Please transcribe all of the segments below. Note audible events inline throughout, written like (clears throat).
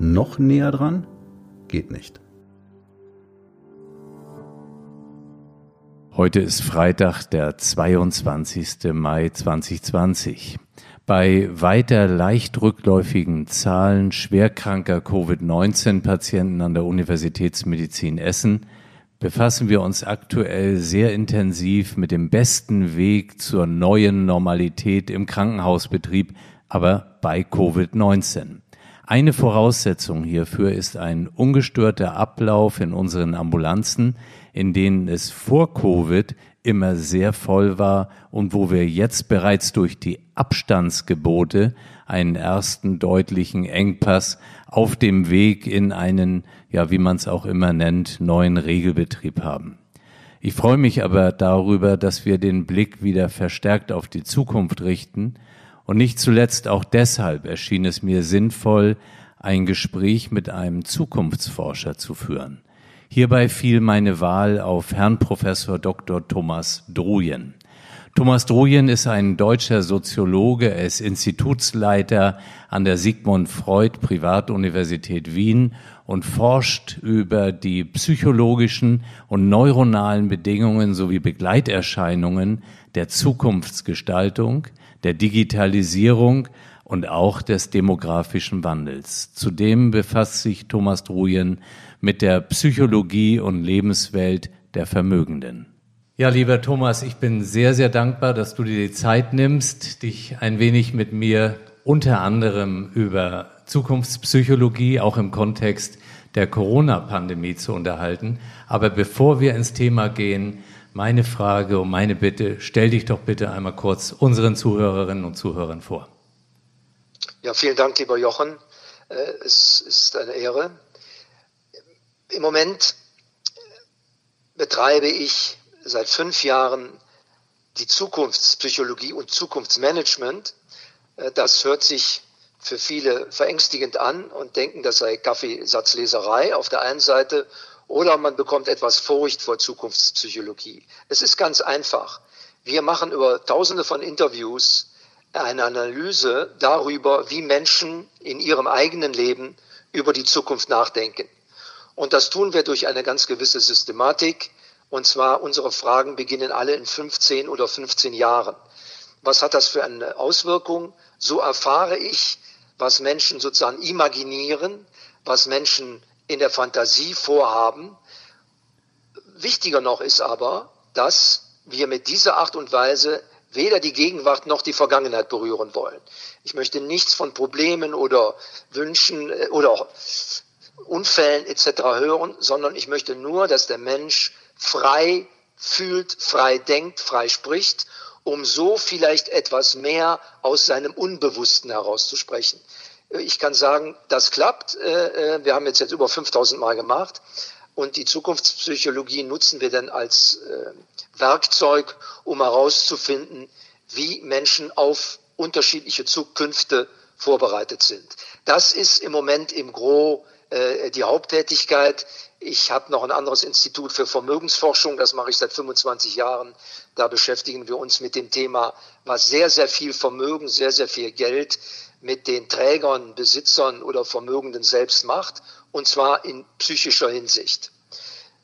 Noch näher dran? Geht nicht. Heute ist Freitag, der 22. Mai 2020. Bei weiter leicht rückläufigen Zahlen schwerkranker Covid-19-Patienten an der Universitätsmedizin Essen befassen wir uns aktuell sehr intensiv mit dem besten Weg zur neuen Normalität im Krankenhausbetrieb, aber bei Covid-19. Eine Voraussetzung hierfür ist ein ungestörter Ablauf in unseren Ambulanzen, in denen es vor Covid immer sehr voll war und wo wir jetzt bereits durch die Abstandsgebote einen ersten deutlichen Engpass auf dem Weg in einen, ja, wie man es auch immer nennt, neuen Regelbetrieb haben. Ich freue mich aber darüber, dass wir den Blick wieder verstärkt auf die Zukunft richten und nicht zuletzt auch deshalb erschien es mir sinnvoll, ein Gespräch mit einem Zukunftsforscher zu führen. Hierbei fiel meine Wahl auf Herrn Professor Dr. Thomas Drujen. Thomas Drujen ist ein deutscher Soziologe, er ist Institutsleiter an der Sigmund Freud Privatuniversität Wien und forscht über die psychologischen und neuronalen Bedingungen sowie Begleiterscheinungen der Zukunftsgestaltung, der Digitalisierung und auch des demografischen Wandels. Zudem befasst sich Thomas Drujen mit der Psychologie und Lebenswelt der Vermögenden. Ja, lieber Thomas, ich bin sehr, sehr dankbar, dass du dir die Zeit nimmst, dich ein wenig mit mir unter anderem über Zukunftspsychologie, auch im Kontext der Corona-Pandemie zu unterhalten. Aber bevor wir ins Thema gehen, meine Frage und meine Bitte, stell dich doch bitte einmal kurz unseren Zuhörerinnen und Zuhörern vor. Ja, vielen Dank, lieber Jochen. Äh, es ist eine Ehre. Im Moment betreibe ich seit fünf Jahren die Zukunftspsychologie und Zukunftsmanagement. Äh, das hört sich für viele verängstigend an und denken, das sei Kaffeesatzleserei auf der einen Seite oder man bekommt etwas Furcht vor Zukunftspsychologie. Es ist ganz einfach. Wir machen über tausende von Interviews eine Analyse darüber, wie Menschen in ihrem eigenen Leben über die Zukunft nachdenken. Und das tun wir durch eine ganz gewisse Systematik. Und zwar unsere Fragen beginnen alle in 15 oder 15 Jahren. Was hat das für eine Auswirkung? So erfahre ich, was Menschen sozusagen imaginieren, was Menschen in der Fantasie vorhaben. Wichtiger noch ist aber, dass wir mit dieser Art und Weise weder die Gegenwart noch die Vergangenheit berühren wollen. Ich möchte nichts von Problemen oder Wünschen äh, oder Unfällen etc. hören, sondern ich möchte nur, dass der Mensch frei fühlt, frei denkt, frei spricht, um so vielleicht etwas mehr aus seinem Unbewussten herauszusprechen. Ich kann sagen, das klappt. Äh, äh, wir haben jetzt jetzt über 5000 Mal gemacht. Und die Zukunftspsychologie nutzen wir dann als äh, Werkzeug, um herauszufinden, wie Menschen auf unterschiedliche Zukünfte vorbereitet sind. Das ist im Moment im Gro die Haupttätigkeit. Ich habe noch ein anderes Institut für Vermögensforschung, das mache ich seit 25 Jahren. Da beschäftigen wir uns mit dem Thema, was sehr, sehr viel Vermögen, sehr, sehr viel Geld mit den Trägern, Besitzern oder Vermögenden selbst macht, und zwar in psychischer Hinsicht.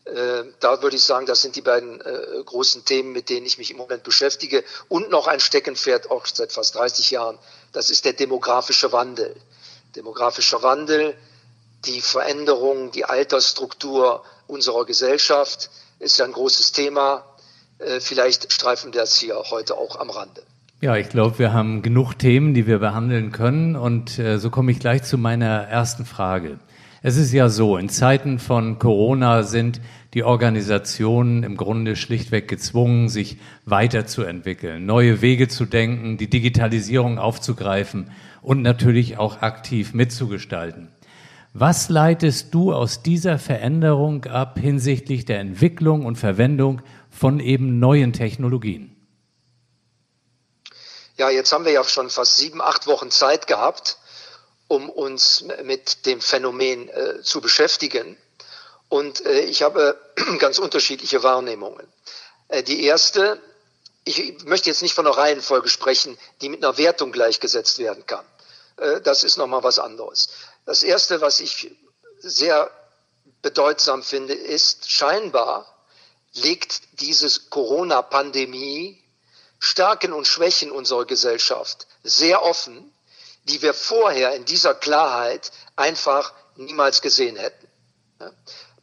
Äh, da würde ich sagen, das sind die beiden äh, großen Themen, mit denen ich mich im Moment beschäftige. Und noch ein Steckenpferd, auch seit fast 30 Jahren, das ist der demografische Wandel. Demografischer Wandel, die Veränderung, die Altersstruktur unserer Gesellschaft ist ja ein großes Thema. Äh, vielleicht streifen wir das hier heute auch am Rande. Ja, ich glaube, wir haben genug Themen, die wir behandeln können. Und äh, so komme ich gleich zu meiner ersten Frage. Es ist ja so, in Zeiten von Corona sind die Organisationen im Grunde schlichtweg gezwungen, sich weiterzuentwickeln, neue Wege zu denken, die Digitalisierung aufzugreifen und natürlich auch aktiv mitzugestalten. Was leitest du aus dieser Veränderung ab hinsichtlich der Entwicklung und Verwendung von eben neuen Technologien? Ja, jetzt haben wir ja schon fast sieben, acht Wochen Zeit gehabt, um uns mit dem Phänomen äh, zu beschäftigen. Und äh, ich habe (clears throat) ganz unterschiedliche Wahrnehmungen. Äh, die erste, ich möchte jetzt nicht von einer Reihenfolge sprechen, die mit einer Wertung gleichgesetzt werden kann. Äh, das ist nochmal was anderes. Das erste, was ich sehr bedeutsam finde, ist, scheinbar legt diese Corona-Pandemie Stärken und Schwächen unserer Gesellschaft sehr offen, die wir vorher in dieser Klarheit einfach niemals gesehen hätten.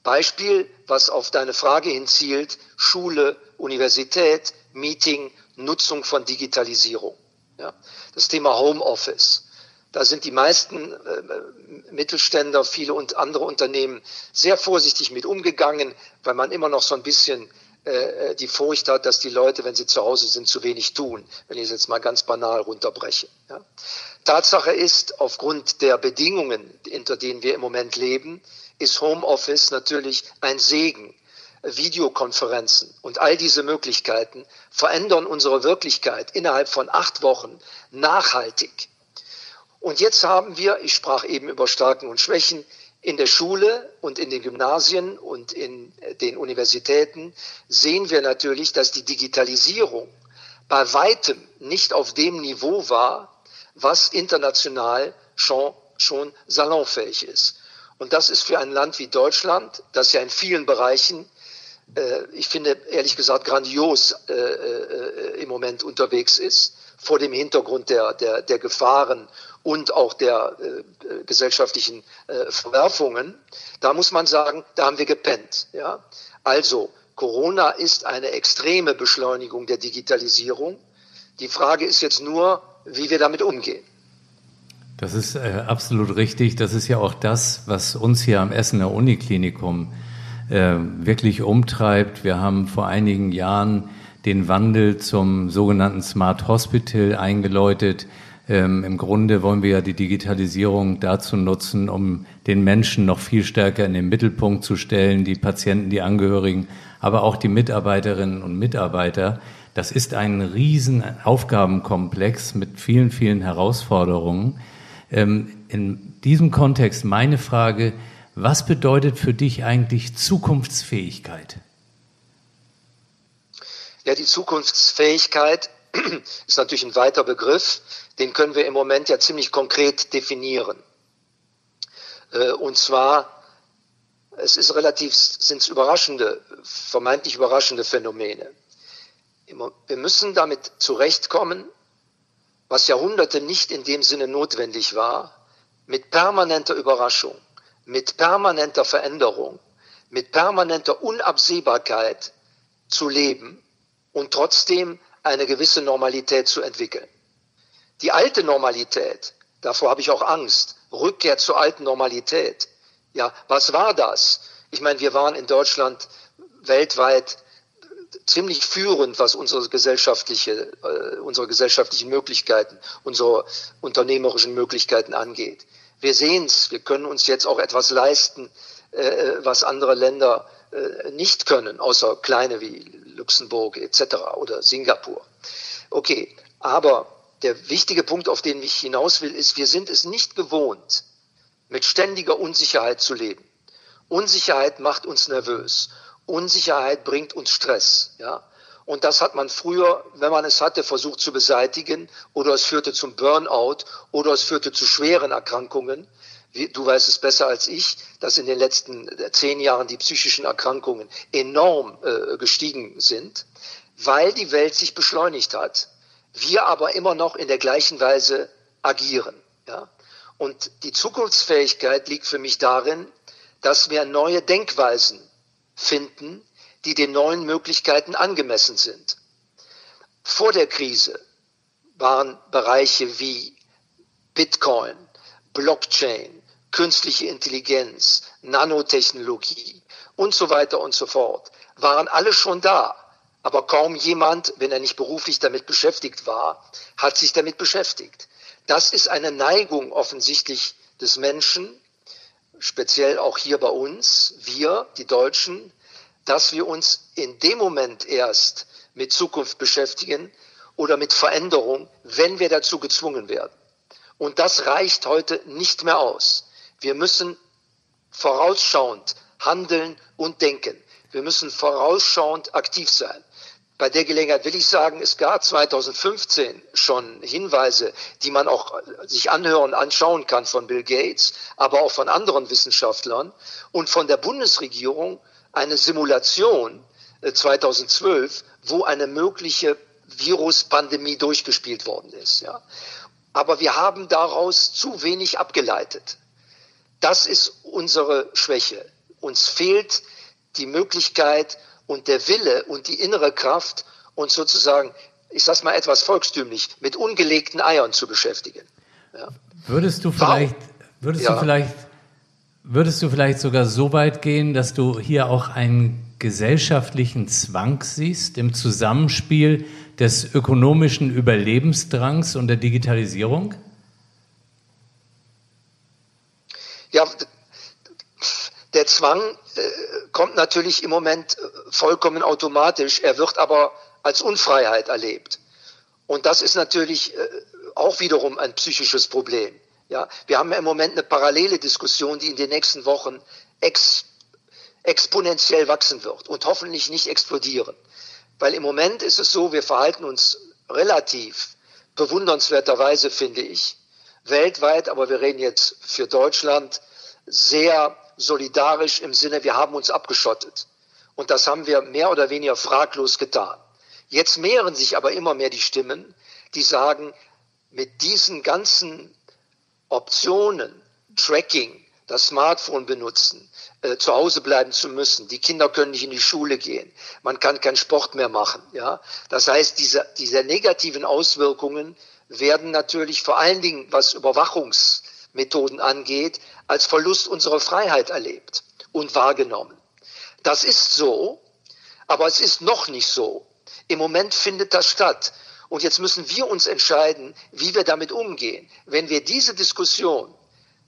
Beispiel, was auf deine Frage hinzielt, Schule, Universität, Meeting, Nutzung von Digitalisierung. Das Thema Homeoffice. Da sind die meisten äh, Mittelständler, viele und andere Unternehmen sehr vorsichtig mit umgegangen, weil man immer noch so ein bisschen äh, die Furcht hat, dass die Leute, wenn sie zu Hause sind, zu wenig tun, wenn ich es jetzt mal ganz banal runterbreche. Ja. Tatsache ist, aufgrund der Bedingungen, unter denen wir im Moment leben, ist Homeoffice natürlich ein Segen. Videokonferenzen und all diese Möglichkeiten verändern unsere Wirklichkeit innerhalb von acht Wochen nachhaltig. Und jetzt haben wir, ich sprach eben über Stärken und Schwächen, in der Schule und in den Gymnasien und in den Universitäten sehen wir natürlich, dass die Digitalisierung bei weitem nicht auf dem Niveau war, was international schon, schon salonfähig ist. Und das ist für ein Land wie Deutschland, das ja in vielen Bereichen, äh, ich finde ehrlich gesagt grandios äh, äh, im Moment unterwegs ist, vor dem Hintergrund der, der, der Gefahren und auch der äh, gesellschaftlichen äh, Verwerfungen, da muss man sagen, da haben wir gepennt. Ja? Also, Corona ist eine extreme Beschleunigung der Digitalisierung. Die Frage ist jetzt nur, wie wir damit umgehen. Das ist äh, absolut richtig. Das ist ja auch das, was uns hier am Essener Uniklinikum äh, wirklich umtreibt. Wir haben vor einigen Jahren den Wandel zum sogenannten Smart Hospital eingeläutet. Ähm, Im Grunde wollen wir ja die Digitalisierung dazu nutzen, um den Menschen noch viel stärker in den Mittelpunkt zu stellen, die Patienten, die Angehörigen, aber auch die Mitarbeiterinnen und Mitarbeiter. Das ist ein riesen Aufgabenkomplex mit vielen, vielen Herausforderungen. Ähm, in diesem Kontext meine Frage, was bedeutet für dich eigentlich Zukunftsfähigkeit? Ja, die Zukunftsfähigkeit (clears throat) ist natürlich ein weiter Begriff. Den können wir im Moment ja ziemlich konkret definieren. Äh, und zwar, es ist relativ, sind es überraschende, vermeintlich überraschende Phänomene. Wir müssen damit zurechtkommen, was Jahrhunderte nicht in dem Sinne notwendig war, mit permanenter Überraschung, mit permanenter Veränderung, mit permanenter Unabsehbarkeit zu leben und trotzdem eine gewisse Normalität zu entwickeln. Die alte Normalität, davor habe ich auch Angst, Rückkehr zur alten Normalität. Ja, was war das? Ich meine, wir waren in Deutschland weltweit ziemlich führend, was unsere gesellschaftliche, äh, unsere gesellschaftlichen Möglichkeiten, unsere unternehmerischen Möglichkeiten angeht. Wir sehen es, wir können uns jetzt auch etwas leisten, äh, was andere Länder äh, nicht können, außer kleine wie Luxemburg etc. oder Singapur. Okay, aber der wichtige Punkt, auf den ich hinaus will, ist, wir sind es nicht gewohnt, mit ständiger Unsicherheit zu leben. Unsicherheit macht uns nervös. Unsicherheit bringt uns Stress, ja. Und das hat man früher, wenn man es hatte, versucht zu beseitigen oder es führte zum Burnout oder es führte zu schweren Erkrankungen. Du weißt es besser als ich, dass in den letzten zehn Jahren die psychischen Erkrankungen enorm äh, gestiegen sind, weil die Welt sich beschleunigt hat. Wir aber immer noch in der gleichen Weise agieren. Ja? Und die Zukunftsfähigkeit liegt für mich darin, dass wir neue Denkweisen finden, die den neuen Möglichkeiten angemessen sind. Vor der Krise waren Bereiche wie Bitcoin, Blockchain, künstliche Intelligenz, Nanotechnologie und so weiter und so fort, waren alle schon da. Aber kaum jemand, wenn er nicht beruflich damit beschäftigt war, hat sich damit beschäftigt. Das ist eine Neigung offensichtlich des Menschen, speziell auch hier bei uns, wir, die Deutschen, dass wir uns in dem Moment erst mit Zukunft beschäftigen oder mit Veränderung, wenn wir dazu gezwungen werden. Und das reicht heute nicht mehr aus. Wir müssen vorausschauend handeln und denken. Wir müssen vorausschauend aktiv sein. Bei der Gelegenheit will ich sagen, es gab 2015 schon Hinweise, die man auch sich anhören, anschauen kann von Bill Gates, aber auch von anderen Wissenschaftlern und von der Bundesregierung eine Simulation 2012, äh, wo eine mögliche Viruspandemie durchgespielt worden ist. Ja. Aber wir haben daraus zu wenig abgeleitet. Das ist unsere Schwäche. Uns fehlt die Möglichkeit und der Wille und die innere Kraft, uns sozusagen, ich sag's mal etwas volkstümlich, mit ungelegten Eiern zu beschäftigen. Ja. Würdest du vielleicht, würdest ja. du vielleicht, würdest du vielleicht sogar so weit gehen, dass du hier auch einen gesellschaftlichen Zwang siehst im Zusammenspiel des ökonomischen Überlebensdrangs und der Digitalisierung? Ja, der Zwang äh, kommt natürlich im Moment äh, vollkommen automatisch. Er wird aber als Unfreiheit erlebt. Und das ist natürlich äh, auch wiederum ein psychisches Problem. Ja, wir haben im Moment eine parallele Diskussion, die in den nächsten Wochen ex, exponentiell wachsen wird und hoffentlich nicht explodieren. Weil im Moment ist es so, wir verhalten uns relativ bewundernswerterweise, finde ich, weltweit, aber wir reden jetzt für Deutschland, sehr solidarisch im Sinne, wir haben uns abgeschottet. Und das haben wir mehr oder weniger fraglos getan. Jetzt mehren sich aber immer mehr die Stimmen, die sagen, mit diesen ganzen Optionen, Tracking, das Smartphone benutzen, äh, zu Hause bleiben zu müssen. Die Kinder können nicht in die Schule gehen. Man kann keinen Sport mehr machen. Ja, das heißt, diese, diese negativen Auswirkungen werden natürlich vor allen Dingen, was Überwachungsmethoden angeht, als Verlust unserer Freiheit erlebt und wahrgenommen. Das ist so, aber es ist noch nicht so. Im Moment findet das statt. Und jetzt müssen wir uns entscheiden, wie wir damit umgehen. Wenn wir diese Diskussion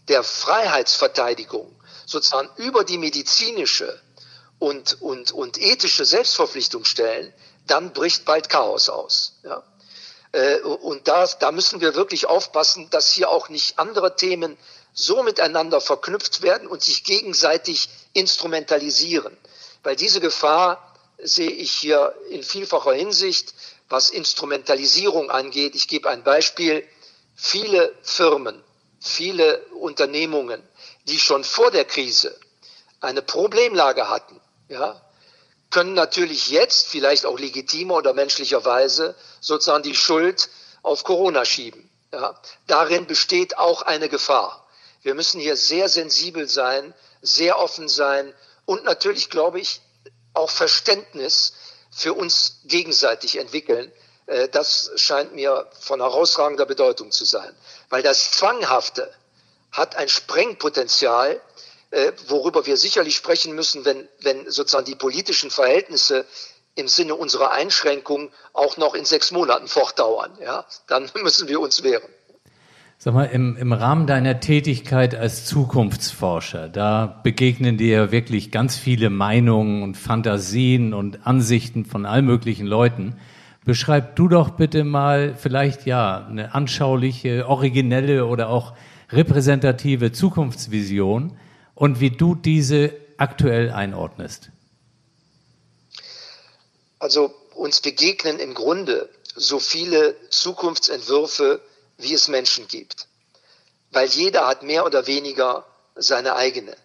der Freiheitsverteidigung sozusagen über die medizinische und, und, und ethische Selbstverpflichtung stellen, dann bricht bald Chaos aus. Ja? Äh, und da, da müssen wir wirklich aufpassen, dass hier auch nicht andere Themen so miteinander verknüpft werden und sich gegenseitig instrumentalisieren. Weil diese Gefahr sehe ich hier in vielfacher Hinsicht, was Instrumentalisierung angeht. Ich gebe ein Beispiel. Viele Firmen viele Unternehmungen, die schon vor der Krise eine Problemlage hatten, ja, können natürlich jetzt, vielleicht auch legitimer oder menschlicherweise, sozusagen die Schuld auf Corona schieben. Ja. Darin besteht auch eine Gefahr. Wir müssen hier sehr sensibel sein, sehr offen sein und natürlich, glaube ich, auch Verständnis für uns gegenseitig entwickeln, äh, das scheint mir von herausragender Bedeutung zu sein. Weil das Zwanghafte hat ein Sprengpotenzial, worüber wir sicherlich sprechen müssen, wenn, wenn sozusagen die politischen Verhältnisse im Sinne unserer Einschränkung auch noch in sechs Monaten fortdauern. Ja, dann (laughs) müssen wir uns wehren. Sag mal, im, im Rahmen deiner Tätigkeit als Zukunftsforscher, da begegnen dir wirklich ganz viele Meinungen und Fantasien und Ansichten von all möglichen Leuten. Beschreib du doch bitte mal vielleicht ja eine anschauliche, originelle oder auch repräsentative Zukunftsvision und wie du diese aktuell einordnest. Also uns begegnen im Grunde so viele Zukunftsentwürfe, wie es Menschen gibt. Weil jeder hat mehr oder weniger seine eigene.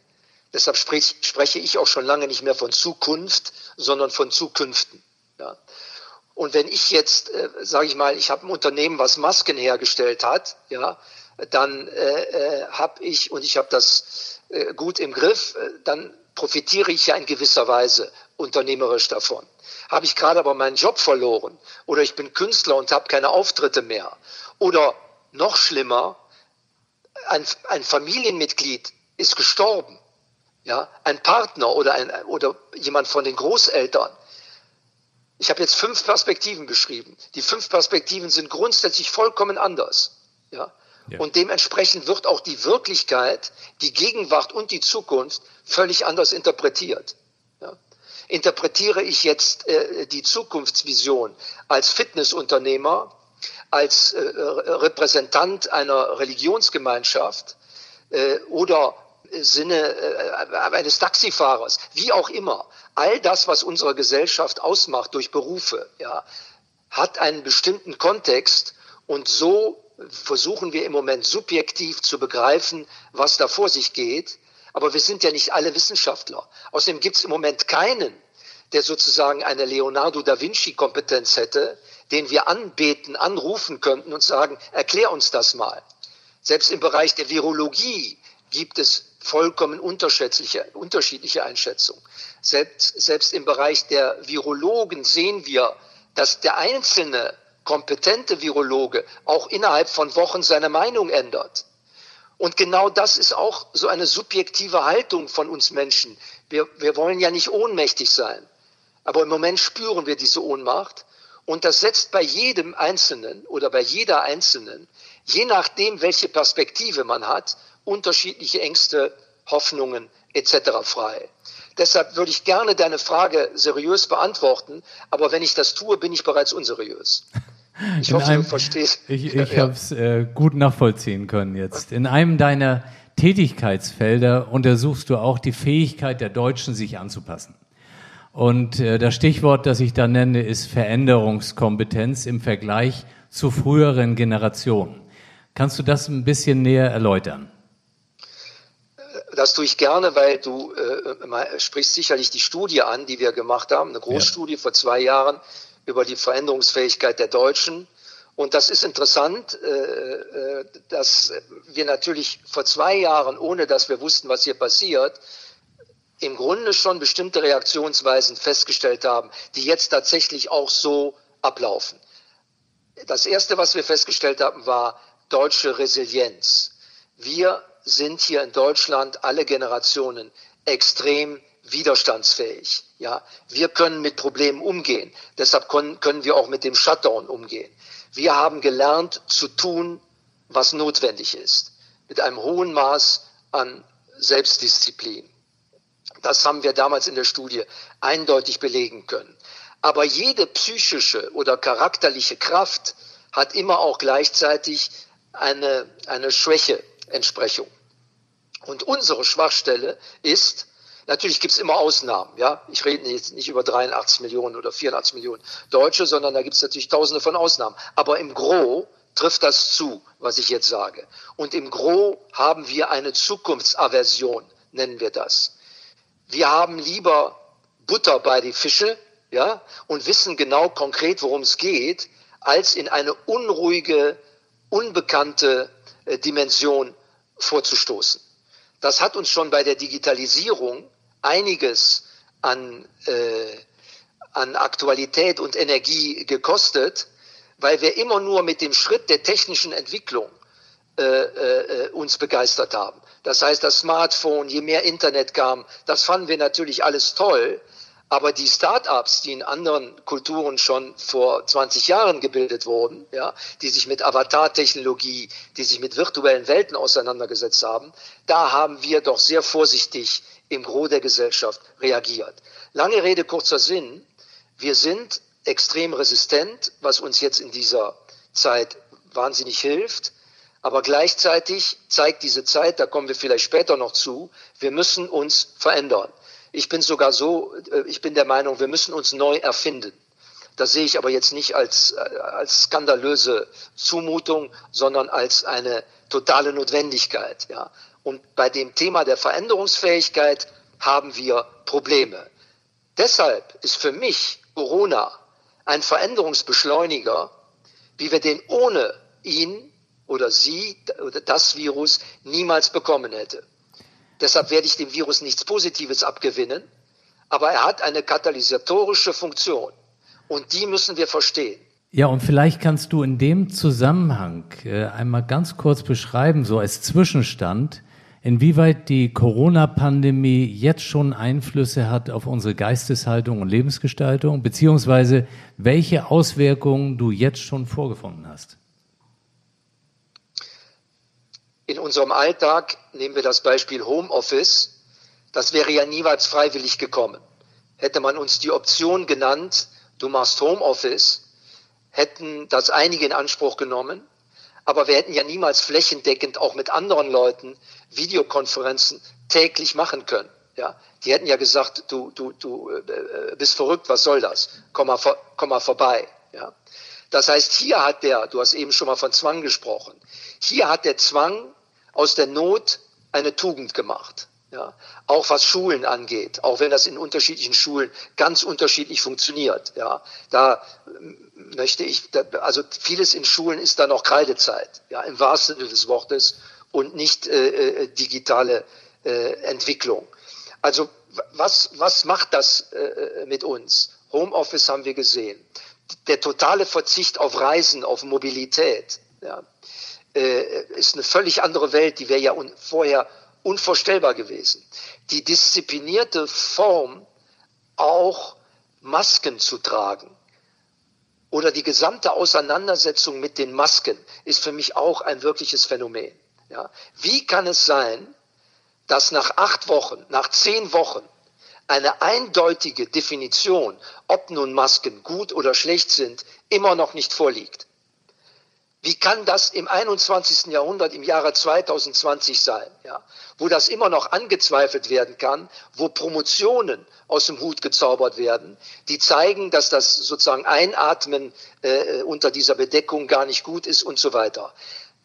Deshalb spreche ich auch schon lange nicht mehr von Zukunft, sondern von Zukünften. Ja. Und wenn ich jetzt, äh, sage ich mal, ich habe ein Unternehmen, was Masken hergestellt hat, ja, dann äh, äh, habe ich und ich habe das gut im Griff, äh, dann profitiere ich ja in gewisser Weise unternehmerisch davon. Habe ich gerade aber meinen Job verloren oder ich bin Künstler und habe keine Auftritte mehr oder noch schlimmer, ein, ein Familienmitglied ist gestorben, ja, ein Partner oder ein oder jemand von den Großeltern ich habe jetzt fünf Perspektiven beschrieben. Die fünf Perspektiven sind grundsätzlich vollkommen anders. Ja? Und dementsprechend wird auch die Wirklichkeit, die Gegenwart und die Zukunft völlig anders interpretiert. Ja. Interpretiere ich jetzt äh, die Zukunftsvision als Fitnessunternehmer, als äh, Repräsentant einer Religionsgemeinschaft äh, oder Sinne äh, eines Taxifahrers, wie auch immer. All das, was unsere Gesellschaft ausmacht durch Berufe, ja, hat einen bestimmten Kontext und so versuchen wir im Moment subjektiv zu begreifen, was da vor sich geht. Aber wir sind ja nicht alle Wissenschaftler. Außerdem gibt es im Moment keinen, der sozusagen eine Leonardo da Vinci-Kompetenz hätte, den wir anbeten, anrufen könnten und sagen, erklär uns das mal. Selbst im Bereich der Virologie gibt es vollkommen unterschiedliche, unterschiedliche Einschätzungen. Selbst, selbst im Bereich der Virologen sehen wir, dass der einzelne kompetente Virologe auch innerhalb von Wochen seine Meinung ändert. Und genau das ist auch so eine subjektive Haltung von uns Menschen. Wir, wir wollen ja nicht ohnmächtig sein. Aber im Moment spüren wir diese Ohnmacht. Und das setzt bei jedem Einzelnen oder bei jeder Einzelnen, je nachdem, welche Perspektive man hat, unterschiedliche Ängste, Hoffnungen etc. frei. Deshalb würde ich gerne deine Frage seriös beantworten, aber wenn ich das tue, bin ich bereits unseriös. Ich hoffe, einem, du verstehst. Ich, ich ja. habe es äh, gut nachvollziehen können jetzt. In einem deiner Tätigkeitsfelder untersuchst du auch die Fähigkeit der Deutschen, sich anzupassen. Und äh, das Stichwort, das ich da nenne, ist Veränderungskompetenz im Vergleich zu früheren Generationen. Kannst du das ein bisschen näher erläutern? Das tue ich gerne, weil du äh, sprichst sicherlich die Studie an, die wir gemacht haben, eine Großstudie ja. vor zwei Jahren über die Veränderungsfähigkeit der Deutschen. Und das ist interessant, äh, äh, dass wir natürlich vor zwei Jahren, ohne dass wir wussten, was hier passiert, im Grunde schon bestimmte Reaktionsweisen festgestellt haben, die jetzt tatsächlich auch so ablaufen. Das Erste, was wir festgestellt haben, war deutsche Resilienz. Wir sind hier in Deutschland alle Generationen extrem widerstandsfähig. Ja, wir können mit Problemen umgehen. Deshalb können, wir auch mit dem Shutdown umgehen. Wir haben gelernt zu tun, was notwendig ist. Mit einem hohen Maß an Selbstdisziplin. Das haben wir damals in der Studie eindeutig belegen können. Aber jede psychische oder charakterliche Kraft hat immer auch gleichzeitig eine, eine Schwäche-Entsprechung. Und unsere Schwachstelle ist, natürlich gibt es immer Ausnahmen, ja. Ich rede jetzt nicht über 83 Millionen oder 84 Millionen Deutsche, sondern da gibt es natürlich tausende von Ausnahmen. Aber im Gros trifft das zu, was ich jetzt sage. Und im Gros haben wir eine Zukunftsaversion, nennen wir das. Wir haben lieber Butter bei die Fische, ja, und wissen genau konkret, worum es geht, als in eine unruhige, unbekannte äh, Dimension vorzustoßen. Das hat uns schon bei der Digitalisierung einiges an, äh, an Aktualität und Energie gekostet, weil wir immer nur mit dem Schritt der technischen Entwicklung äh, äh, uns begeistert haben. Das heißt, das Smartphone, je mehr Internet kam, das fanden wir natürlich alles toll, aber die Start-ups, die in anderen Kulturen schon vor 20 Jahren gebildet wurden, ja, die sich mit Avatar-Technologie, die sich mit virtuellen Welten auseinandergesetzt haben, da haben wir doch sehr vorsichtig im Gros der Gesellschaft reagiert. Lange Rede, kurzer Sinn. Wir sind extrem resistent, was uns jetzt in dieser Zeit wahnsinnig hilft. Aber gleichzeitig zeigt diese Zeit, da kommen wir vielleicht später noch zu, wir müssen uns verändern. Ich bin sogar so, äh, ich bin der Meinung, wir müssen uns neu erfinden. Das sehe ich aber jetzt nicht als, äh, als skandalöse Zumutung, sondern als eine totale Notwendigkeit. Ja. Und bei dem Thema der Veränderungsfähigkeit haben wir Probleme. Deshalb ist für mich Corona ein Veränderungsbeschleuniger, wie wir den ohne ihn oder sie oder das Virus niemals bekommen hätte. Deshalb werde ich dem Virus nichts Positives abgewinnen, aber er hat eine katalysatorische Funktion und die müssen wir verstehen. Ja, und vielleicht kannst du in dem Zusammenhang äh, einmal ganz kurz beschreiben, so als Zwischenstand, inwieweit die Corona-Pandemie jetzt schon Einflüsse hat auf unsere Geisteshaltung und Lebensgestaltung, beziehungsweise welche Auswirkungen du jetzt schon vorgefunden hast. In unserem Alltag, nehmen wir das Beispiel Homeoffice, das wäre ja niemals freiwillig gekommen. Hätte man uns die Option genannt, du machst Homeoffice, hätten das einige in Anspruch genommen, aber wir hätten ja niemals flächendeckend auch mit anderen Leuten Videokonferenzen täglich machen können. Ja, die hätten ja gesagt, du, du, du äh, bist verrückt, was soll das? Komm mal, komm mal vorbei. Ja. Das heißt, hier hat der, du hast eben schon mal von Zwang gesprochen, hier hat der Zwang aus der Not eine Tugend gemacht. Ja, auch was Schulen angeht, auch wenn das in unterschiedlichen Schulen ganz unterschiedlich funktioniert. Ja, da möchte ich, also vieles in Schulen ist da noch Kreidezeit, ja, im wahrsten Sinne des Wortes und nicht äh, äh digitale äh, Entwicklung. Also was, was macht das äh, mit uns? Homeoffice haben wir gesehen. Der totale Verzicht auf Reisen, auf Mobilität, ja, äh, ist eine völlig andere Welt, die wäre ja un vorher unvorstellbar gewesen. Die disziplinierte Form, auch Masken zu tragen oder die gesamte Auseinandersetzung mit den Masken ist für mich auch ein wirkliches Phänomen. Ja. Wie kann es sein, dass nach acht Wochen, nach zehn Wochen eine eindeutige Definition, ob nun Masken gut oder schlecht sind, immer noch nicht vorliegt. Wie kann das im 21. Jahrhundert, im Jahre 2020 sein, ja, wo das immer noch angezweifelt werden kann, wo Promotionen aus dem Hut gezaubert werden, die zeigen, dass das sozusagen Einatmen äh, unter dieser Bedeckung gar nicht gut ist und so weiter.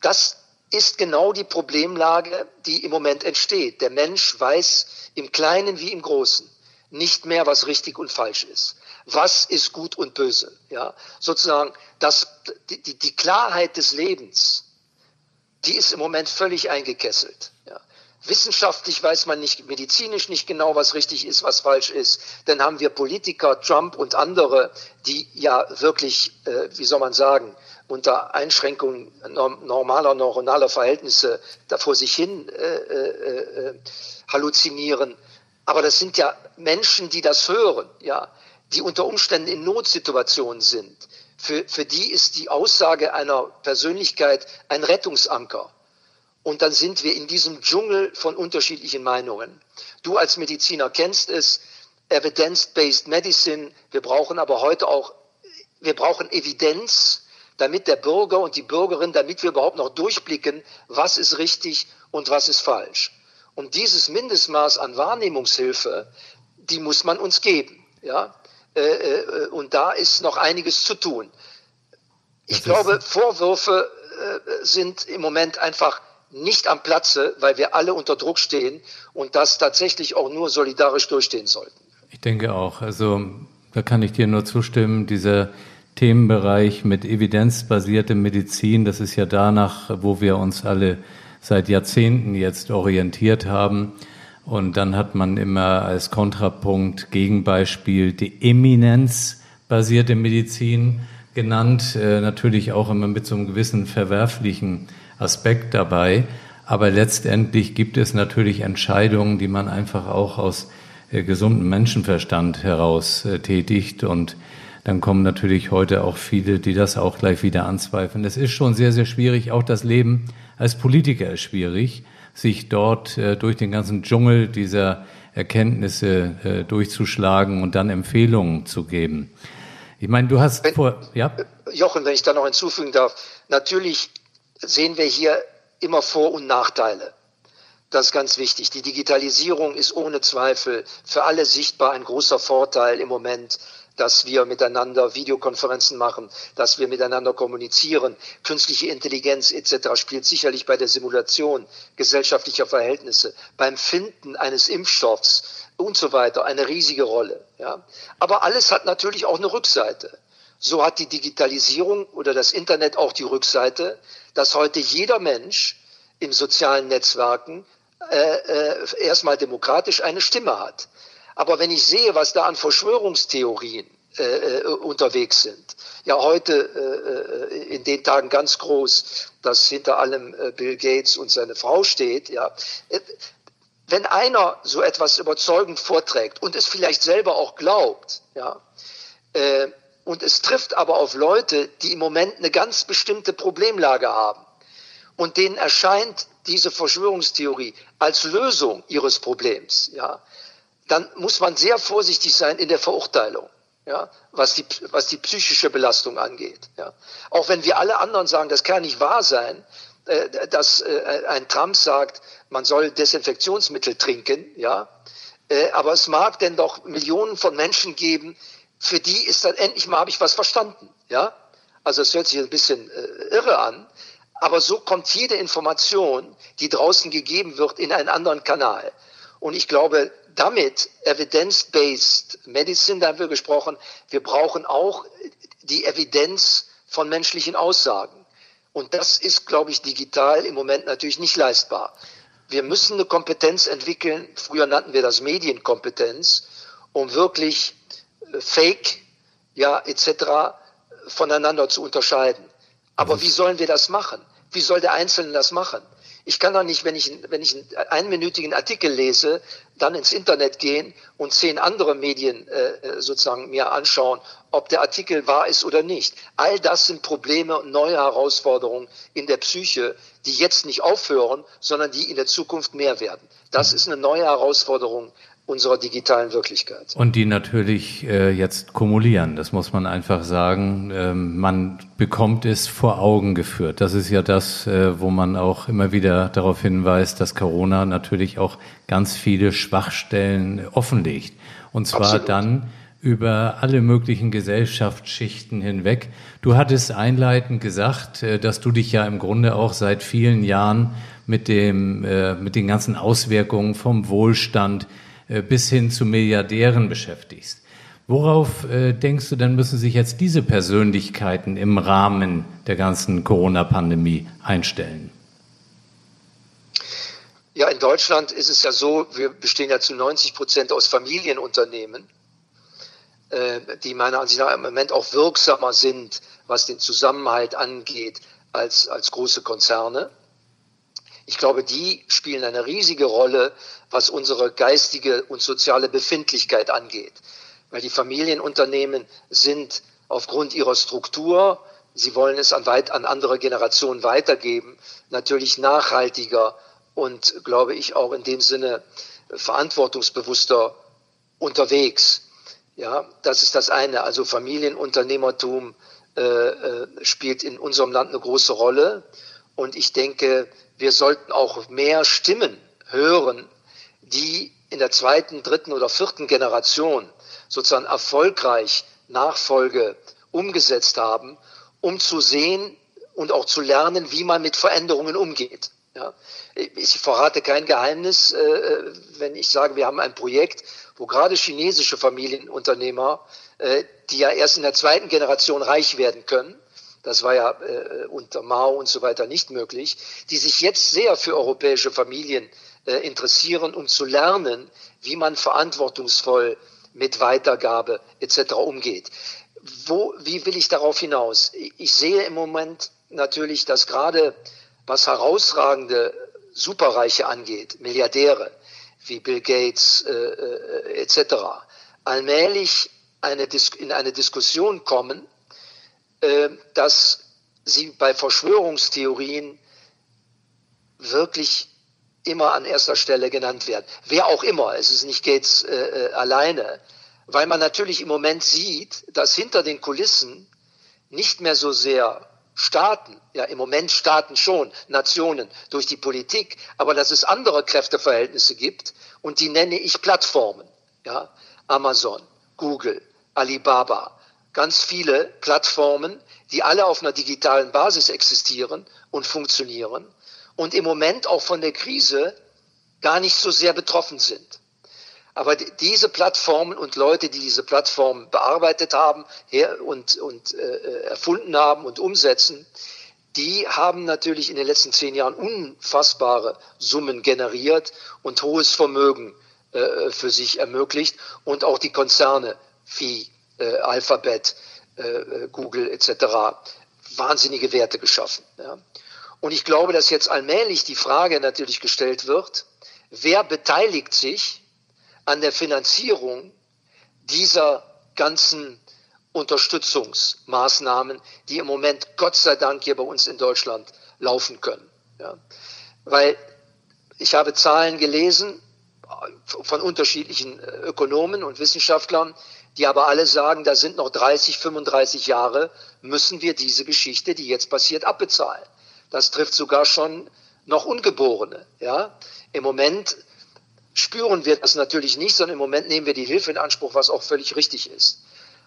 Das ist genau die Problemlage, die im Moment entsteht. Der Mensch weiß im Kleinen wie im Großen nicht mehr, was richtig und falsch ist. Was ist gut und böse? Ja, sozusagen, das, die, die Klarheit des Lebens, die ist im Moment völlig eingekesselt. Ja. Wissenschaftlich weiß man nicht, medizinisch nicht genau, was richtig ist, was falsch ist. Dann haben wir Politiker, Trump und andere, die ja wirklich, äh, wie soll man sagen, unter Einschränkung normaler neuronaler Verhältnisse da vor sich hin äh, äh, äh, halluzinieren. Aber das sind ja Menschen, die das hören, ja, die unter Umständen in Notsituationen sind. Für, für die ist die Aussage einer Persönlichkeit ein Rettungsanker. Und dann sind wir in diesem Dschungel von unterschiedlichen Meinungen. Du als Mediziner kennst es, Evidence-Based Medicine. Wir brauchen aber heute auch, wir brauchen Evidenz damit der Bürger und die Bürgerin, damit wir überhaupt noch durchblicken, was ist richtig und was ist falsch. Und dieses Mindestmaß an Wahrnehmungshilfe, die muss man uns geben. Ja? Äh, äh, und da ist noch einiges zu tun. Ich glaube, Vorwürfe äh, sind im Moment einfach nicht am Platze, weil wir alle unter Druck stehen und das tatsächlich auch nur solidarisch durchstehen sollten. Ich denke auch. Also da kann ich dir nur zustimmen. Dieser Themenbereich mit evidenzbasierter Medizin. Das ist ja danach, wo wir uns alle seit Jahrzehnten jetzt orientiert haben. Und dann hat man immer als Kontrapunkt, Gegenbeispiel die eminenzbasierte Medizin genannt. Äh, natürlich auch immer mit so einem gewissen verwerflichen Aspekt dabei. Aber letztendlich gibt es natürlich Entscheidungen, die man einfach auch aus äh, gesundem Menschenverstand heraus äh, tätigt und dann kommen natürlich heute auch viele, die das auch gleich wieder anzweifeln. Es ist schon sehr, sehr schwierig. Auch das Leben als Politiker ist schwierig, sich dort äh, durch den ganzen Dschungel dieser Erkenntnisse äh, durchzuschlagen und dann Empfehlungen zu geben. Ich meine, du hast wenn, vor, ja? Jochen, wenn ich da noch hinzufügen darf, natürlich sehen wir hier immer Vor- und Nachteile. Das ist ganz wichtig. Die Digitalisierung ist ohne Zweifel für alle sichtbar ein großer Vorteil im Moment dass wir miteinander Videokonferenzen machen, dass wir miteinander kommunizieren. Künstliche Intelligenz etc. spielt sicherlich bei der Simulation gesellschaftlicher Verhältnisse, beim Finden eines Impfstoffs und so weiter eine riesige Rolle. Ja? Aber alles hat natürlich auch eine Rückseite. So hat die Digitalisierung oder das Internet auch die Rückseite, dass heute jeder Mensch in sozialen Netzwerken äh, äh, erstmal demokratisch eine Stimme hat. Aber wenn ich sehe, was da an Verschwörungstheorien äh, äh, unterwegs sind, ja heute äh, äh, in den Tagen ganz groß, dass hinter allem äh, Bill Gates und seine Frau steht, ja, äh, wenn einer so etwas überzeugend vorträgt und es vielleicht selber auch glaubt, ja, und es trifft aber auf Leute, die im Moment eine ganz bestimmte Problemlage haben und denen erscheint diese Verschwörungstheorie als Lösung ihres Problems, ja, dann muss man sehr vorsichtig sein in der Verurteilung, ja, was die, was die psychische Belastung angeht. Ja. Auch wenn wir alle anderen sagen, das kann nicht wahr sein, äh, dass äh, ein Trump sagt, man soll Desinfektionsmittel trinken, ja, äh, aber es mag denn doch Millionen von Menschen geben, für die ist dann endlich mal habe ich was verstanden, ja. Also es hört sich ein bisschen äh, irre an, aber so kommt jede Information, die draußen gegeben wird, in einen anderen Kanal. Und ich glaube, damit evidence-based medicine, da haben wir gesprochen, wir brauchen auch die Evidenz von menschlichen Aussagen. Und das ist, glaube ich, digital im Moment natürlich nicht leistbar. Wir müssen eine Kompetenz entwickeln, früher nannten wir das Medienkompetenz, um wirklich äh, Fake, ja, etc. voneinander zu unterscheiden. Aber wie sollen wir das machen? Wie soll der Einzelne das machen? Ich kann doch nicht, wenn ich, wenn ich einen einminütigen Artikel lese, dann ins Internet gehen und zehn andere Medien äh, sozusagen mir anschauen, ob der Artikel wahr ist oder nicht. All das sind Probleme und neue Herausforderungen in der Psyche, die jetzt nicht aufhören, sondern die in der Zukunft mehr werden. Das ist eine neue Herausforderung unserer digitalen Wirklichkeit. Und die natürlich äh, jetzt kumulieren, das muss man einfach sagen. Ähm, man bekommt es vor Augen geführt. Das ist ja das, äh, wo man auch immer wieder darauf hinweist, dass Corona natürlich auch ganz viele Schwachstellen offenlegt. Und zwar Absolut. dann über alle möglichen Gesellschaftsschichten hinweg. Du hattest einleitend gesagt, äh, dass du dich ja im Grunde auch seit vielen Jahren mit dem, äh, mit den ganzen Auswirkungen vom Wohlstand bis hin zu Milliardären beschäftigst. Worauf äh, denkst du denn, müssen sich jetzt diese Persönlichkeiten im Rahmen der ganzen Corona-Pandemie einstellen? Ja, in Deutschland ist es ja so, wir bestehen ja zu 90 Prozent aus Familienunternehmen, äh, die meiner Ansicht nach im Moment auch wirksamer sind, was den Zusammenhalt angeht, als, als große Konzerne. Ich glaube, die spielen eine riesige Rolle, was unsere geistige und soziale Befindlichkeit angeht. Weil die Familienunternehmen sind aufgrund ihrer Struktur, sie wollen es an, weit, an andere Generationen weitergeben, natürlich nachhaltiger und, glaube ich, auch in dem Sinne verantwortungsbewusster unterwegs. Ja, das ist das eine. Also Familienunternehmertum äh, äh, spielt in unserem Land eine große Rolle. Und ich denke, wir sollten auch mehr Stimmen hören, die in der zweiten, dritten oder vierten Generation sozusagen erfolgreich Nachfolge umgesetzt haben, um zu sehen und auch zu lernen, wie man mit Veränderungen umgeht. Ja, ich verrate kein Geheimnis, äh, wenn ich sage, wir haben ein Projekt, wo gerade chinesische Familienunternehmer, äh, die ja erst in der zweiten Generation reich werden können, das war ja äh, unter Mao und so weiter nicht möglich, die sich jetzt sehr für europäische Familien äh, interessieren, um zu lernen, wie man verantwortungsvoll mit Weitergabe etc. umgeht. Wo, wie will ich darauf hinaus? Ich sehe im Moment natürlich, dass gerade was herausragende Superreiche angeht, Milliardäre wie Bill Gates äh, äh, etc., allmählich eine in eine Diskussion kommen, dass sie bei Verschwörungstheorien wirklich immer an erster Stelle genannt werden. Wer auch immer, es ist nicht Gates äh, äh, alleine, weil man natürlich im Moment sieht, dass hinter den Kulissen nicht mehr so sehr Staaten, ja im Moment Staaten schon, Nationen durch die Politik, aber dass es andere Kräfteverhältnisse gibt und die nenne ich Plattformen, ja. Amazon, Google, Alibaba, ganz viele Plattformen, die alle auf einer digitalen Basis existieren und funktionieren und im Moment auch von der Krise gar nicht so sehr betroffen sind. Aber diese Plattformen und Leute, die diese Plattformen bearbeitet haben und, und äh, erfunden haben und umsetzen, die haben natürlich in den letzten zehn Jahren unfassbare Summen generiert und hohes Vermögen äh, für sich ermöglicht und auch die Konzerne wie äh, Alphabet, äh, äh Google etc. wahnsinnige Werte geschaffen. Ja. Und ich glaube, dass jetzt allmählich die Frage natürlich gestellt wird, wer beteiligt sich an der Finanzierung dieser ganzen Unterstützungsmaßnahmen, die im Moment Gott sei Dank hier bei uns in Deutschland laufen können. Ja. weil ich habe Zahlen gelesen von unterschiedlichen äh, Ökonomen und Wissenschaftlern, die aber alle sagen, da sind noch 30, 35 Jahre, müssen wir diese Geschichte, die jetzt passiert, abbezahlen. Das trifft sogar schon noch Ungeborene. Ja? Im Moment spüren wir das natürlich nicht, sondern im Moment nehmen wir die Hilfe in Anspruch, was auch völlig richtig ist.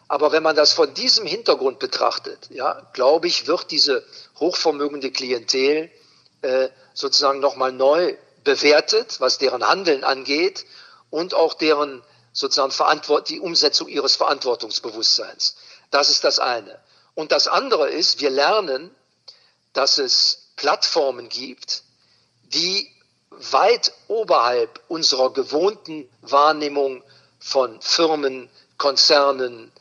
Aber wenn man das von diesem Hintergrund betrachtet, ja, glaube ich, wird diese hochvermögende Klientel äh, sozusagen nochmal neu bewertet, was deren Handeln angeht und auch deren sozusagen Verantwort die Umsetzung ihres Verantwortungsbewusstseins. Das ist das eine. Und das andere ist, wir lernen, dass es Plattformen gibt, die weit oberhalb unserer gewohnten Wahrnehmung von Firmen, Konzernen,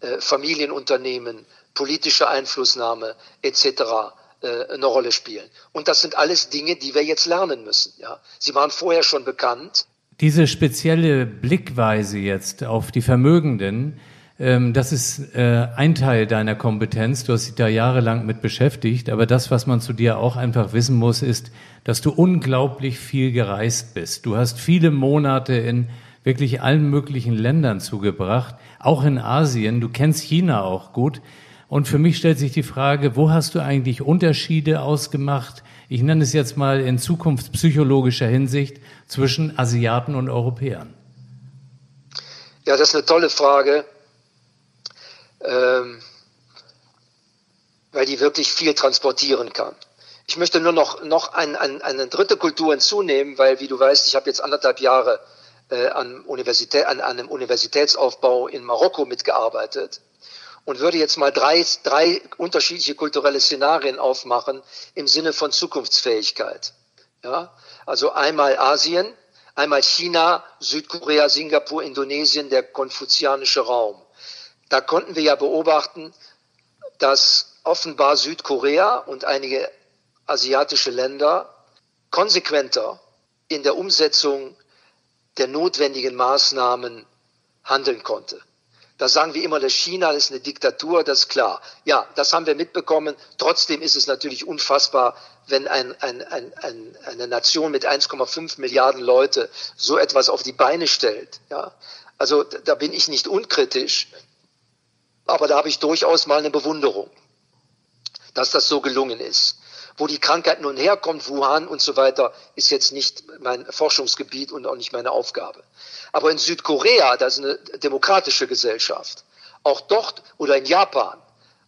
äh, Familienunternehmen, politische Einflussnahme etc. Äh, eine Rolle spielen. Und das sind alles Dinge, die wir jetzt lernen müssen. Ja. Sie waren vorher schon bekannt. Diese spezielle Blickweise jetzt auf die Vermögenden, ähm, das ist äh, ein Teil deiner Kompetenz. Du hast dich da jahrelang mit beschäftigt. Aber das, was man zu dir auch einfach wissen muss, ist, dass du unglaublich viel gereist bist. Du hast viele Monate in wirklich allen möglichen Ländern zugebracht, auch in Asien. Du kennst China auch gut. Und für mich stellt sich die Frage, wo hast du eigentlich Unterschiede ausgemacht? Ich nenne es jetzt mal in zukunftspsychologischer Hinsicht zwischen Asiaten und Europäern. Ja, das ist eine tolle Frage ähm, weil die wirklich viel transportieren kann. Ich möchte nur noch, noch ein, ein, eine dritte Kultur hinzunehmen, weil, wie du weißt, ich habe jetzt anderthalb Jahre äh, an, Universität, an, an einem Universitätsaufbau in Marokko mitgearbeitet und würde jetzt mal drei, drei unterschiedliche kulturelle Szenarien aufmachen im Sinne von Zukunftsfähigkeit. Ja? Also einmal Asien, einmal China, Südkorea, Singapur, Indonesien, der konfuzianische Raum. Da konnten wir ja beobachten, dass offenbar Südkorea und einige asiatische Länder konsequenter in der Umsetzung der notwendigen Maßnahmen handeln konnte. Da sagen wir immer, dass China ist eine Diktatur, das ist klar. Ja, das haben wir mitbekommen. Trotzdem ist es natürlich unfassbar, wenn ein, ein, ein, eine Nation mit 1,5 Milliarden Leute so etwas auf die Beine stellt. Ja, also da bin ich nicht unkritisch. Aber da habe ich durchaus mal eine Bewunderung, dass das so gelungen ist. Wo die Krankheit nun herkommt, Wuhan und so weiter, ist jetzt nicht mein Forschungsgebiet und auch nicht meine Aufgabe. Aber in Südkorea, das ist eine demokratische Gesellschaft, auch dort oder in Japan,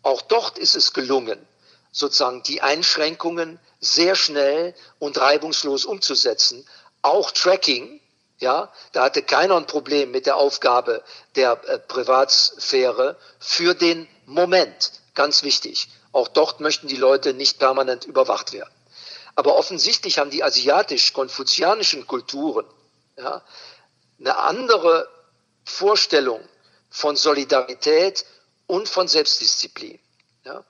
auch dort ist es gelungen, sozusagen die Einschränkungen sehr schnell und reibungslos umzusetzen. Auch Tracking, ja, da hatte keiner ein Problem mit der Aufgabe der äh, Privatsphäre für den Moment. Ganz wichtig. Auch dort möchten die Leute nicht permanent überwacht werden. Aber offensichtlich haben die asiatisch-konfuzianischen Kulturen ja, eine andere Vorstellung von Solidarität und von Selbstdisziplin. Ja.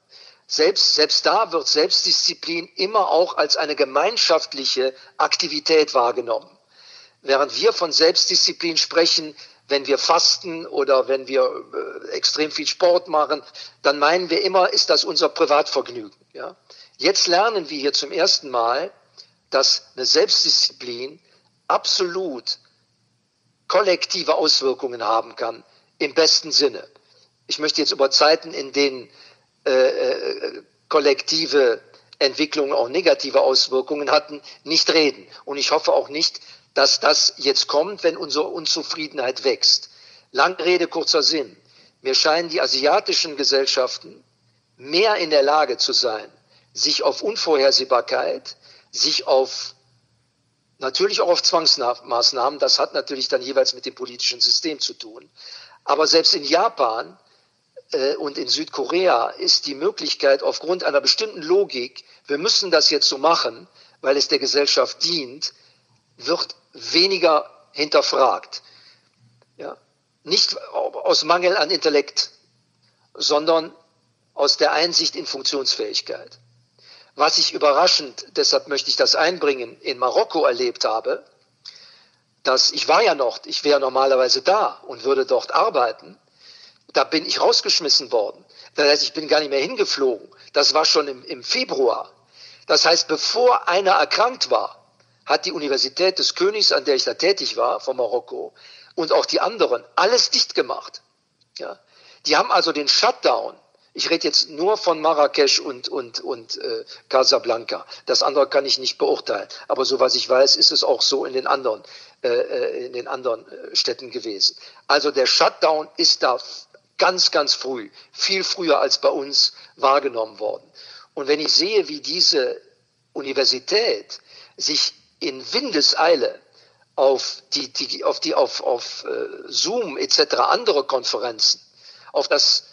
Selbst, selbst da wird Selbstdisziplin immer auch als eine gemeinschaftliche Aktivität wahrgenommen. Während wir von Selbstdisziplin sprechen, wenn wir fasten oder wenn wir äh, extrem viel Sport machen, dann meinen wir immer, ist das unser Privatvergnügen. Ja? Jetzt lernen wir hier zum ersten Mal, dass eine Selbstdisziplin absolut kollektive Auswirkungen haben kann, im besten Sinne. Ich möchte jetzt über Zeiten, in denen äh, äh, kollektive Entwicklungen auch negative Auswirkungen hatten, nicht reden. Und ich hoffe auch nicht, dass das jetzt kommt, wenn unsere Unzufriedenheit wächst. Lange Rede, kurzer Sinn. Mir scheinen die asiatischen Gesellschaften mehr in der Lage zu sein, sich auf Unvorhersehbarkeit, sich auf natürlich auch auf Zwangsmaßnahmen, das hat natürlich dann jeweils mit dem politischen System zu tun. Aber selbst in Japan äh, und in Südkorea ist die Möglichkeit aufgrund einer bestimmten Logik, wir müssen das jetzt so machen, weil es der Gesellschaft dient, wird weniger hinterfragt. Ja? Nicht aus Mangel an Intellekt, sondern aus der Einsicht in Funktionsfähigkeit. Was ich überraschend, deshalb möchte ich das einbringen, in Marokko erlebt habe, dass ich war ja noch, ich wäre normalerweise da und würde dort arbeiten. Da bin ich rausgeschmissen worden. Das heißt, ich bin gar nicht mehr hingeflogen. Das war schon im, im Februar. Das heißt, bevor einer erkrankt war, hat die Universität des Königs, an der ich da tätig war, von Marokko, und auch die anderen, alles dicht gemacht. Ja. Die haben also den Shutdown ich rede jetzt nur von Marrakesch und, und, und äh, Casablanca. Das andere kann ich nicht beurteilen. Aber so was ich weiß, ist es auch so in den anderen, äh, äh in den anderen äh, Städten gewesen. Also der Shutdown ist da ganz, ganz früh, viel früher als bei uns wahrgenommen worden. Und wenn ich sehe, wie diese Universität sich in Windeseile auf die, die auf die auf, auf äh, Zoom etc. andere Konferenzen, auf das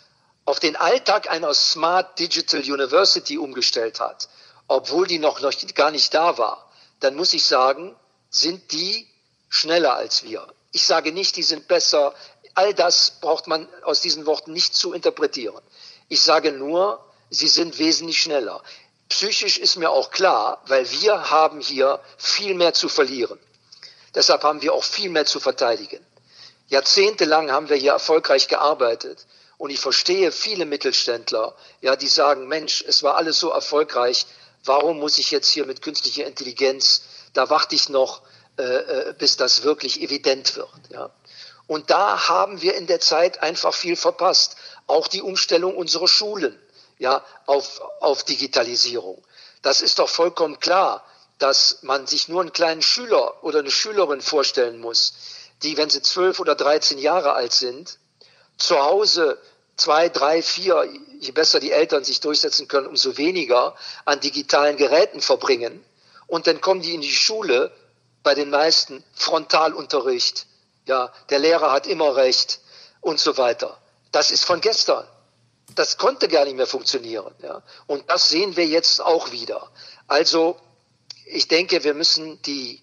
auf den Alltag einer Smart Digital University umgestellt hat, obwohl die noch, noch gar nicht da war, dann muss ich sagen, sind die schneller als wir. Ich sage nicht, die sind besser. All das braucht man aus diesen Worten nicht zu interpretieren. Ich sage nur, sie sind wesentlich schneller. Psychisch ist mir auch klar, weil wir haben hier viel mehr zu verlieren. Deshalb haben wir auch viel mehr zu verteidigen. Jahrzehntelang haben wir hier erfolgreich gearbeitet und ich verstehe viele Mittelständler, ja, die sagen, Mensch, es war alles so erfolgreich, warum muss ich jetzt hier mit künstlicher Intelligenz, da warte ich noch, äh, äh, bis das wirklich evident wird, ja. Und da haben wir in der Zeit einfach viel verpasst. Auch die Umstellung unserer Schulen, ja, auf, auf Digitalisierung. Das ist doch vollkommen klar, dass man sich nur einen kleinen Schüler oder eine Schülerin vorstellen muss, die, wenn sie zwölf oder dreizehn Jahre alt sind, zu Hause zwei, drei, vier, je besser die Eltern sich durchsetzen können, umso weniger an digitalen Geräten verbringen. Und dann kommen die in die Schule, bei den meisten Frontalunterricht. Ja, der Lehrer hat immer recht und so weiter. Das ist von gestern. Das konnte gar nicht mehr funktionieren. Ja. Und das sehen wir jetzt auch wieder. Also, ich denke, wir müssen die,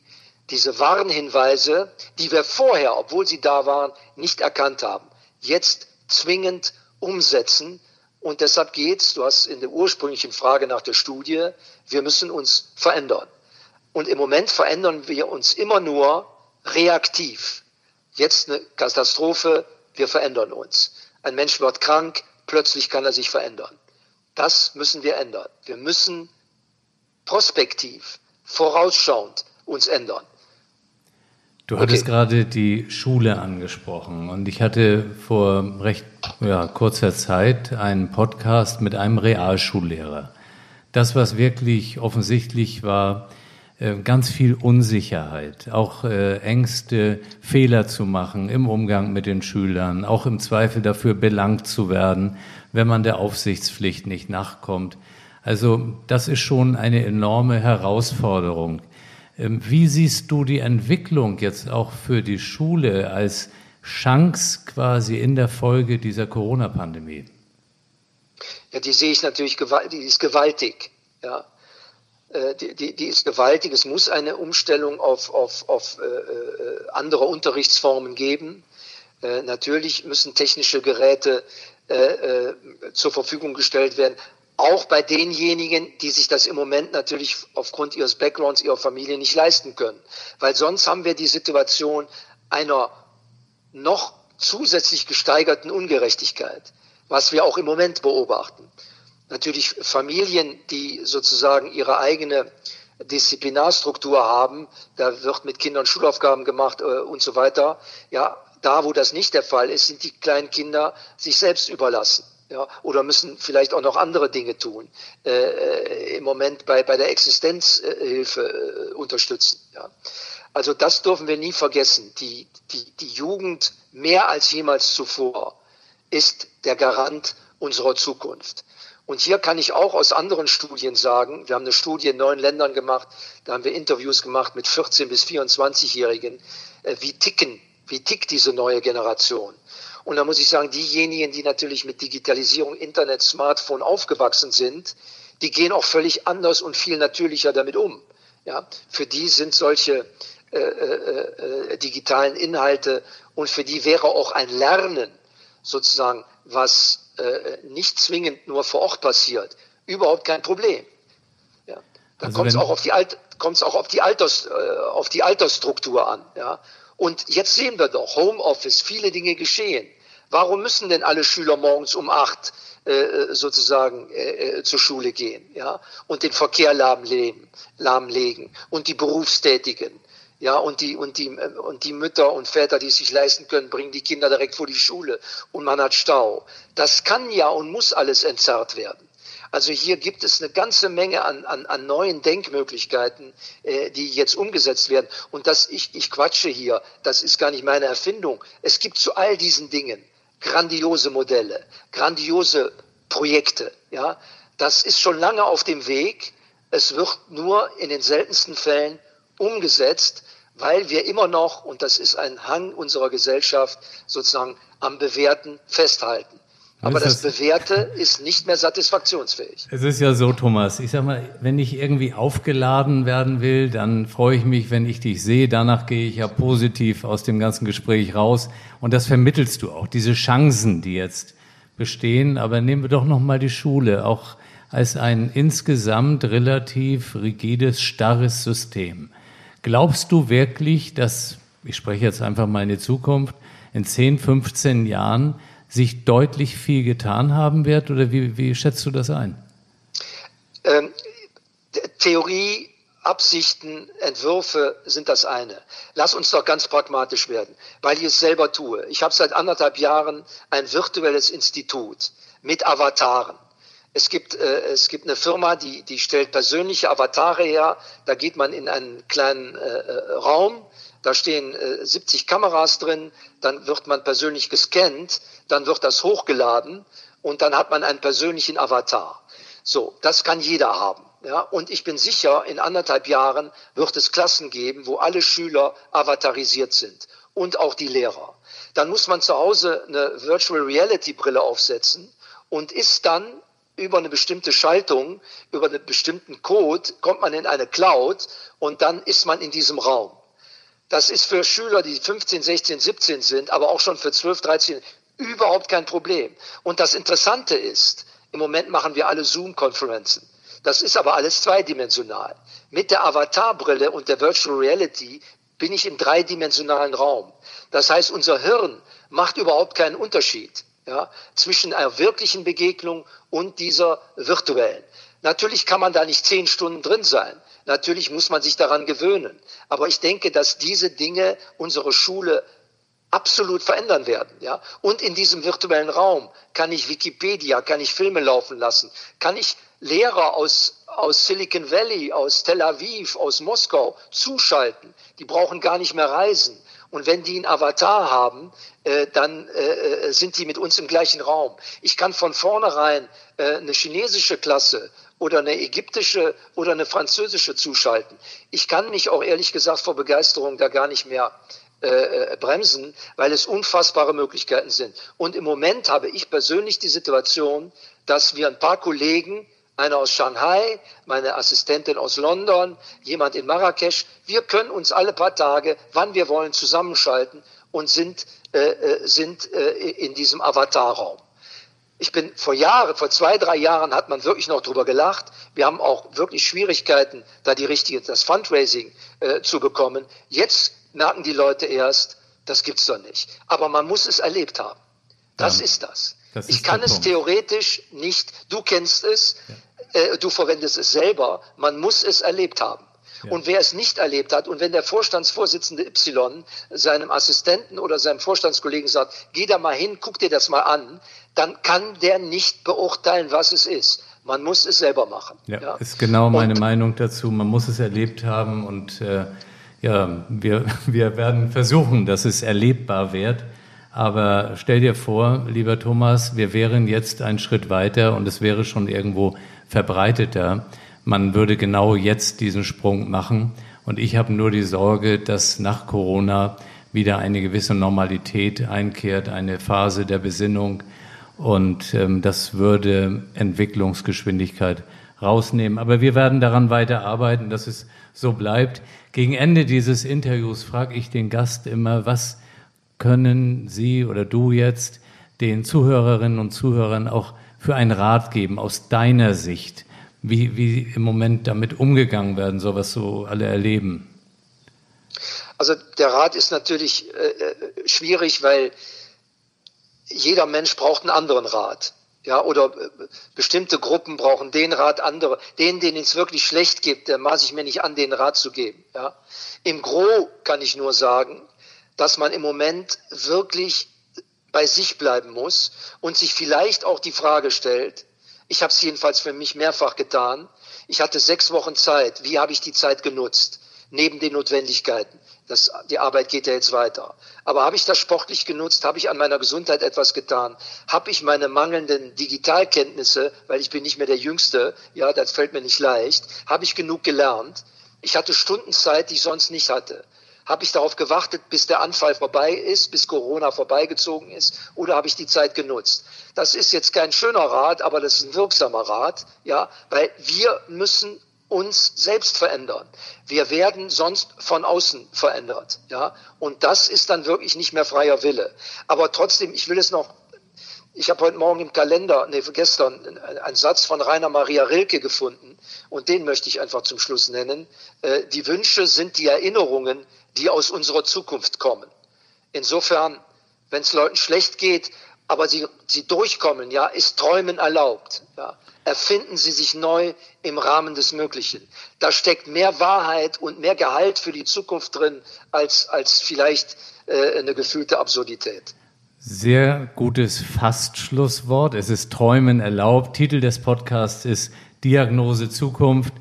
diese Warnhinweise, die wir vorher, obwohl sie da waren, nicht erkannt haben, jetzt zwingend umsetzen. Und deshalb geht's, du hast in der ursprünglichen Frage nach der Studie, wir müssen uns verändern. Und im Moment verändern wir uns immer nur reaktiv. Jetzt eine Katastrophe, wir verändern uns. Ein Mensch wird krank, plötzlich kann er sich verändern. Das müssen wir ändern. Wir müssen prospektiv, vorausschauend uns ändern. Du hattest okay. gerade die Schule angesprochen und ich hatte vor recht ja, kurzer Zeit einen Podcast mit einem Realschullehrer. Das, was wirklich offensichtlich war, ganz viel Unsicherheit, auch äh, Ängste, Fehler zu machen im Umgang mit den Schülern, auch im Zweifel dafür belangt zu werden, wenn man der Aufsichtspflicht nicht nachkommt. Also das ist schon eine enorme Herausforderung. Ähm, wie siehst du die Entwicklung jetzt auch für die Schule als Chance quasi in der Folge dieser Corona-Pandemie? Ja, die sehe ich natürlich, die ist gewaltig. Ja. Äh, die, die, ist gewaltig. Es muss eine Umstellung auf, auf, auf äh, äh andere Unterrichtsformen geben. Äh, natürlich müssen technische Geräte äh, äh, zur Verfügung gestellt werden auch bei denjenigen, die sich das im Moment natürlich aufgrund ihres Backgrounds, ihrer Familie nicht leisten können. Weil sonst haben wir die Situation einer noch zusätzlich gesteigerten Ungerechtigkeit, was wir auch im Moment beobachten. Natürlich Familien, die sozusagen ihre eigene Disziplinarstruktur haben, da wird mit Kindern Schulaufgaben gemacht äh, und so weiter. Ja, da, wo das nicht der Fall ist, sind die kleinen Kinder sich selbst überlassen ja, oder müssen vielleicht auch noch andere Dinge tun, äh, äh, im Moment bei, bei der Existenzhilfe äh, unterstützen. Ja. Also das dürfen wir nie vergessen. Die, die, die Jugend mehr als jemals zuvor ist der Garant unserer Zukunft. Und hier kann ich auch aus anderen Studien sagen, wir haben eine Studie in neun Ländern gemacht, da haben wir Interviews gemacht mit 14 bis 24-Jährigen, äh, wie ticken, wie tickt diese neue Generation? Und da muss ich sagen, diejenigen, die natürlich mit Digitalisierung, Internet, Smartphone aufgewachsen sind, die gehen auch völlig anders und viel natürlicher damit um. Ja, für die sind solche äh, äh, äh, digitalen Inhalte und für die wäre auch ein Lernen sozusagen, was äh, nicht zwingend nur vor Ort passiert, überhaupt kein Problem. Ja, dann also kommt es auch auf die Alt, kommt es auch auf die Alters, äh, auf die Altersstruktur an. Ja, und jetzt sehen wir doch, Homeoffice, viele Dinge geschehen. Warum müssen denn alle Schüler morgens um acht äh, sozusagen äh, zur Schule gehen, ja, und den Verkehr lahmlegen, lahmlegen und die Berufstätigen, ja, und die, und die, und die Mütter und Väter, die es sich leisten können, bringen die Kinder direkt vor die Schule und man hat Stau. Das kann ja und muss alles entzerrt werden. Also hier gibt es eine ganze Menge an, an, an neuen Denkmöglichkeiten, äh, die jetzt umgesetzt werden. Und das, ich, ich quatsche hier, das ist gar nicht meine Erfindung. Es gibt zu all diesen Dingen grandiose Modelle, grandiose Projekte. Ja, das ist schon lange auf dem Weg. Es wird nur in den seltensten Fällen umgesetzt, weil wir immer noch, und das ist ein Hang unserer Gesellschaft, sozusagen am Bewährten festhalten. Aber das, das Bewährte ist nicht mehr satisfaktionsfähig. Es ist ja so, Thomas, ich sag mal, wenn ich irgendwie aufgeladen werden will, dann freue ich mich, wenn ich dich sehe. Danach gehe ich ja positiv aus dem ganzen Gespräch raus. Und das vermittelst du auch, diese Chancen, die jetzt bestehen. Aber nehmen wir doch nochmal die Schule, auch als ein insgesamt relativ rigides, starres System. Glaubst du wirklich, dass, ich spreche jetzt einfach mal in die Zukunft, in 10, 15 Jahren sich deutlich viel getan haben wird? Oder wie, wie schätzt du das ein? Ähm, Theorie, Absichten, Entwürfe sind das eine. Lass uns doch ganz pragmatisch werden, weil ich es selber tue. Ich habe seit anderthalb Jahren ein virtuelles Institut mit Avataren. Es gibt, äh, es gibt eine Firma, die, die stellt persönliche Avatare her. Da geht man in einen kleinen äh, äh Raum, da stehen äh, 70 Kameras drin, dann wird man persönlich gescannt, dann wird das hochgeladen und dann hat man einen persönlichen Avatar. So, das kann jeder haben. Ja, und ich bin sicher, in anderthalb Jahren wird es Klassen geben, wo alle Schüler avatarisiert sind und auch die Lehrer. Dann muss man zu Hause eine Virtual Reality Brille aufsetzen und ist dann über eine bestimmte Schaltung, über einen bestimmten Code, kommt man in eine Cloud und dann ist man in diesem Raum. Das ist für Schüler, die 15, 16, 17 sind, aber auch schon für 12, 13 überhaupt kein Problem. Und das Interessante ist, im Moment machen wir alle Zoom-Konferenzen. Das ist aber alles zweidimensional. Mit der Avatarbrille und der Virtual Reality bin ich im dreidimensionalen Raum. Das heißt, unser Hirn macht überhaupt keinen Unterschied ja, zwischen einer wirklichen Begegnung und dieser virtuellen. Natürlich kann man da nicht zehn Stunden drin sein. Natürlich muss man sich daran gewöhnen. Aber ich denke, dass diese Dinge unsere Schule absolut verändern werden. Ja? Und in diesem virtuellen Raum kann ich Wikipedia, kann ich Filme laufen lassen, kann ich Lehrer aus, aus Silicon Valley, aus Tel Aviv, aus Moskau zuschalten. Die brauchen gar nicht mehr reisen. Und wenn die einen Avatar haben, äh, dann äh, äh, sind die mit uns im gleichen Raum. Ich kann von vornherein äh, eine chinesische Klasse oder eine ägyptische oder eine französische zuschalten. Ich kann mich auch ehrlich gesagt vor Begeisterung da gar nicht mehr äh, äh, bremsen, weil es unfassbare Möglichkeiten sind. Und im Moment habe ich persönlich die Situation, dass wir ein paar Kollegen einer aus Shanghai, meine Assistentin aus London, jemand in Marrakesch. Wir können uns alle paar Tage, wann wir wollen, zusammenschalten und sind, äh, äh, sind äh, in diesem Avatarraum. Ich bin vor Jahren, vor zwei, drei Jahren hat man wirklich noch drüber gelacht. Wir haben auch wirklich Schwierigkeiten, da die richtige, das Fundraising äh, zu bekommen. Jetzt merken die Leute erst, das gibt's doch nicht. Aber man muss es erlebt haben. Das ja. ist das. Das ich kann es Punkt. theoretisch nicht, du kennst es, ja. Äh, du verwendest es selber, man muss es erlebt haben. Ja. Und wer es nicht erlebt hat und wenn der Vorstandsvorsitzende Y seinem Assistenten oder seinem Vorstandskollegen sagt, geh da mal hin, guck dir das mal an, dann kann der nicht beurteilen, was es ist. Man muss es selber machen. Ja, ja. ist genau meine und, Meinung dazu. Man muss es erlebt haben und äh, ja, wir, (laughs) wir werden versuchen, dass es erlebbar wird. Aber stell dir vor, lieber Thomas, wir wären jetzt einen Schritt weiter und es wäre schon irgendwo verbreiteter. Man würde genau jetzt diesen Sprung machen. Und ich habe nur die Sorge, dass nach Corona wieder eine gewisse Normalität einkehrt, eine Phase der Besinnung. Und ähm, das würde Entwicklungsgeschwindigkeit rausnehmen. Aber wir werden daran weiter arbeiten, dass es so bleibt. Gegen Ende dieses Interviews frage ich den Gast immer, was können Sie oder du jetzt den Zuhörerinnen und Zuhörern auch für einen Rat geben aus deiner Sicht, wie, wie im Moment damit umgegangen werden soll, was so alle erleben? Also der Rat ist natürlich äh, äh schwierig, weil jeder Mensch braucht einen anderen Rat. Ja, oder äh, bestimmte Gruppen brauchen den Rat, andere, denen, denen es wirklich schlecht gibt, der maß ich mir nicht an, den Rat zu geben. Ja. Im Gro kann ich nur sagen, dass man im Moment wirklich bei sich bleiben muss und sich vielleicht auch die Frage stellt, ich habe es jedenfalls für mich mehrfach getan, ich hatte sechs Wochen Zeit, wie habe ich die Zeit genutzt? Neben den Notwendigkeiten. Das, die Arbeit geht ja jetzt weiter. Aber habe ich das sportlich genutzt? Habe ich an meiner Gesundheit etwas getan? Habe ich meine mangelnden Digitalkenntnisse, weil ich bin nicht mehr der Jüngste, ja, das fällt mir nicht leicht, habe ich genug gelernt? Ich hatte Stundenzeit, die ich sonst nicht hatte. Habe ich darauf gewartet, bis der Anfall vorbei ist, bis Corona vorbeigezogen ist, oder habe ich die Zeit genutzt? Das ist jetzt kein schöner Rat, aber das ist ein wirksamer Rat, ja, weil wir müssen uns selbst verändern. Wir werden sonst von außen verändert, ja. Und das ist dann wirklich nicht mehr freier Wille. Aber trotzdem, ich will es noch ich habe heute Morgen im Kalender, nee, gestern, einen Satz von Rainer Maria Rilke gefunden und den möchte ich einfach zum Schluss nennen. Äh, die Wünsche sind die Erinnerungen, die aus unserer Zukunft kommen. Insofern, wenn es Leuten schlecht geht, aber sie, sie durchkommen, ja, ist Träumen erlaubt. Ja. Erfinden sie sich neu im Rahmen des Möglichen. Da steckt mehr Wahrheit und mehr Gehalt für die Zukunft drin, als, als vielleicht äh, eine gefühlte Absurdität. Sehr gutes Fastschlusswort. Es ist Träumen erlaubt. Titel des Podcasts ist Diagnose Zukunft.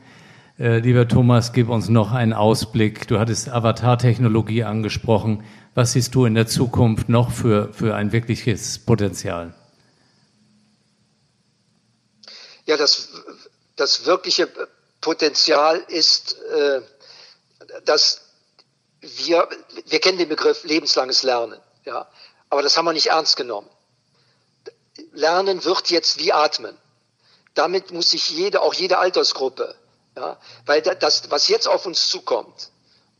Äh, lieber Thomas, gib uns noch einen Ausblick. Du hattest Avatar-Technologie angesprochen. Was siehst du in der Zukunft noch für, für ein wirkliches Potenzial? Ja, das, das wirkliche Potenzial ist, äh, dass wir, wir kennen den Begriff lebenslanges Lernen. Ja, aber das haben wir nicht ernst genommen. Lernen wird jetzt wie Atmen. Damit muss sich jede, auch jede Altersgruppe, ja, weil das, was jetzt auf uns zukommt,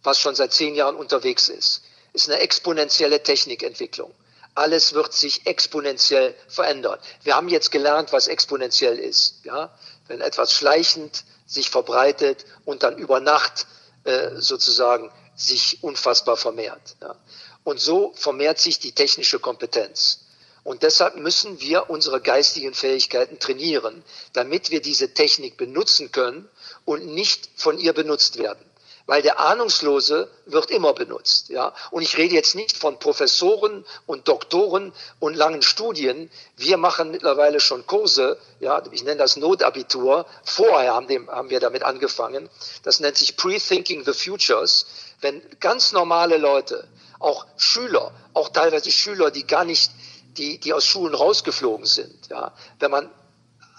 was schon seit zehn Jahren unterwegs ist, ist eine exponentielle Technikentwicklung. Alles wird sich exponentiell verändern. Wir haben jetzt gelernt, was exponentiell ist. Ja? Wenn etwas schleichend sich verbreitet und dann über Nacht äh, sozusagen sich unfassbar vermehrt. Ja? Und so vermehrt sich die technische Kompetenz. Und deshalb müssen wir unsere geistigen Fähigkeiten trainieren, damit wir diese Technik benutzen können und nicht von ihr benutzt werden. Weil der Ahnungslose wird immer benutzt, ja. Und ich rede jetzt nicht von Professoren und Doktoren und langen Studien. Wir machen mittlerweile schon Kurse, ja. Ich nenne das Notabitur. Vorher haben, dem, haben wir damit angefangen. Das nennt sich Pre-Thinking the Futures. Wenn ganz normale Leute auch Schüler, auch teilweise Schüler, die gar nicht, die, die aus Schulen rausgeflogen sind. Ja, wenn man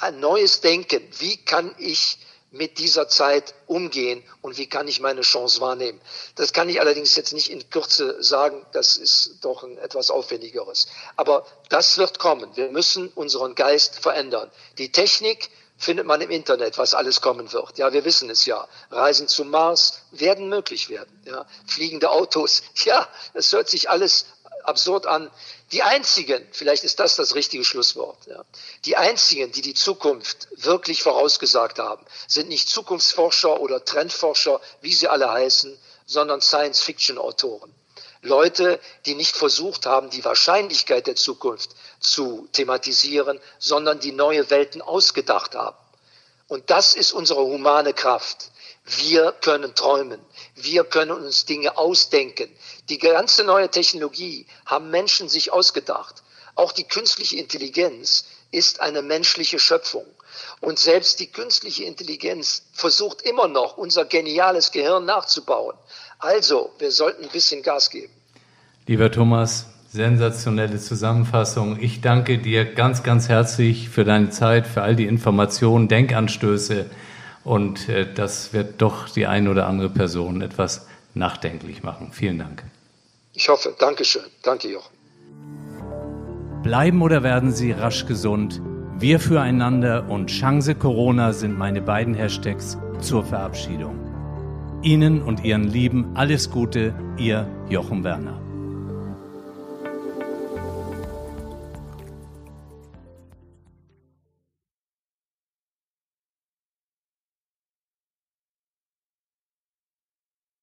ein neues Denken, wie kann ich mit dieser Zeit umgehen und wie kann ich meine Chance wahrnehmen. Das kann ich allerdings jetzt nicht in Kürze sagen, das ist doch ein etwas aufwendigeres. Aber das wird kommen. Wir müssen unseren Geist verändern. Die Technik findet man im Internet, was alles kommen wird. Ja, wir wissen es ja. Reisen zum Mars werden möglich werden. Ja, fliegende Autos. (laughs) Ja, es hört sich alles absurd an. Die einzigen, vielleicht ist das das richtige Schlusswort, ja, die einzigen, die die Zukunft wirklich vorausgesagt haben, sind nicht Zukunftsforscher oder Trendforscher, wie sie alle heißen, sondern Science-Fiction-Autoren. Leute, die nicht versucht haben, die Wahrscheinlichkeit der Zukunft zu thematisieren, sondern die neue Welten ausgedacht haben. Und das ist unsere humane Kraft. Wir können träumen. Wir können uns Dinge ausdenken. Die ganze neue Technologie haben Menschen sich ausgedacht. Auch die künstliche Intelligenz ist eine menschliche Schöpfung. Und selbst die künstliche Intelligenz versucht immer noch, unser geniales Gehirn nachzubauen. Also, wir sollten ein bisschen Gas geben. Lieber Thomas, sensationelle Zusammenfassung. Ich danke dir ganz, ganz herzlich für deine Zeit, für all die Informationen, Denkanstöße. Und äh, das wird doch die eine oder andere Person etwas nachdenklich machen. Vielen Dank. Ich hoffe. Dankeschön. Danke, Jochen. Bleiben oder werden Sie rasch gesund? Wir füreinander und Chance Corona sind meine beiden Hashtags zur Verabschiedung. Ihnen und Ihren Lieben alles Gute, Ihr Jochen Werner.